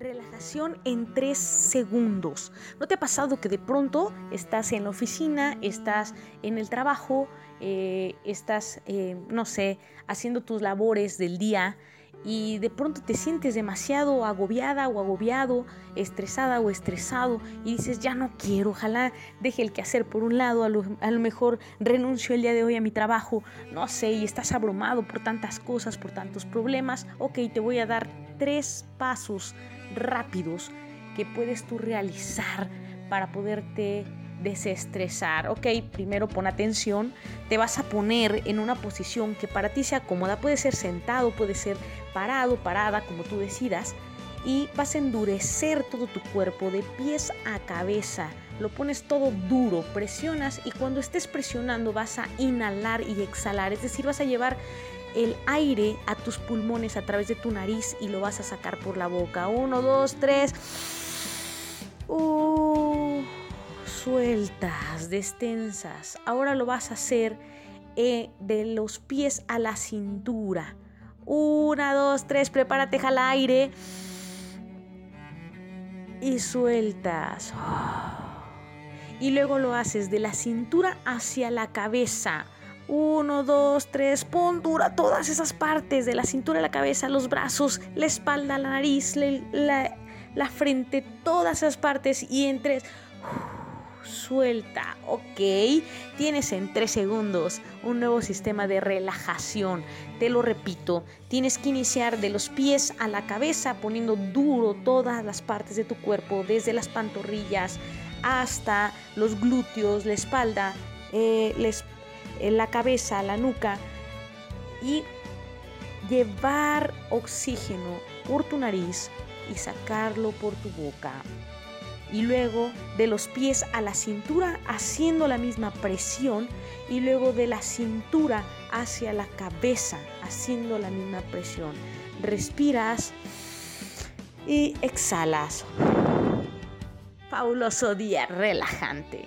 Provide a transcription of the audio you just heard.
Relajación en tres segundos. ¿No te ha pasado que de pronto estás en la oficina, estás en el trabajo, eh, estás, eh, no sé, haciendo tus labores del día y de pronto te sientes demasiado agobiada o agobiado, estresada o estresado y dices, ya no quiero, ojalá deje el quehacer por un lado, a lo, a lo, mejor renuncio el día de hoy a mi trabajo, no sé, y estás abrumado por tantas cosas, por tantos problemas, ok, te voy a dar tres pasos rápidos que puedes tú realizar para poderte desestresar. Ok, primero pon atención, te vas a poner en una posición que para ti sea cómoda, puede ser sentado, puede ser parado, parada, como tú decidas, y vas a endurecer todo tu cuerpo de pies a cabeza. Lo pones todo duro, presionas y cuando estés presionando vas a inhalar y exhalar, es decir, vas a llevar el aire a tus pulmones a través de tu nariz y lo vas a sacar por la boca. Uno, dos, tres. Uh, sueltas, destensas. Ahora lo vas a hacer eh, de los pies a la cintura. Una, dos, tres, prepárate, jala aire. Y sueltas. Y luego lo haces de la cintura hacia la cabeza. Uno, dos, tres, pon dura todas esas partes de la cintura, la cabeza, los brazos, la espalda, la nariz, la, frente, todas esas partes y en tres. suelta, ok. Tienes en tres segundos un nuevo sistema de relajación. Te lo repito, tienes que iniciar de los pies a la cabeza poniendo duro todas las partes de tu cuerpo, desde las pantorrillas hasta los glúteos, la espalda, eh, la espalda la cabeza, la nuca y llevar oxígeno por tu nariz y sacarlo por tu boca. Y luego de los pies a la cintura haciendo la misma presión y luego de la cintura hacia la cabeza haciendo la misma presión. Respiras y exhalas. Fabuloso día relajante.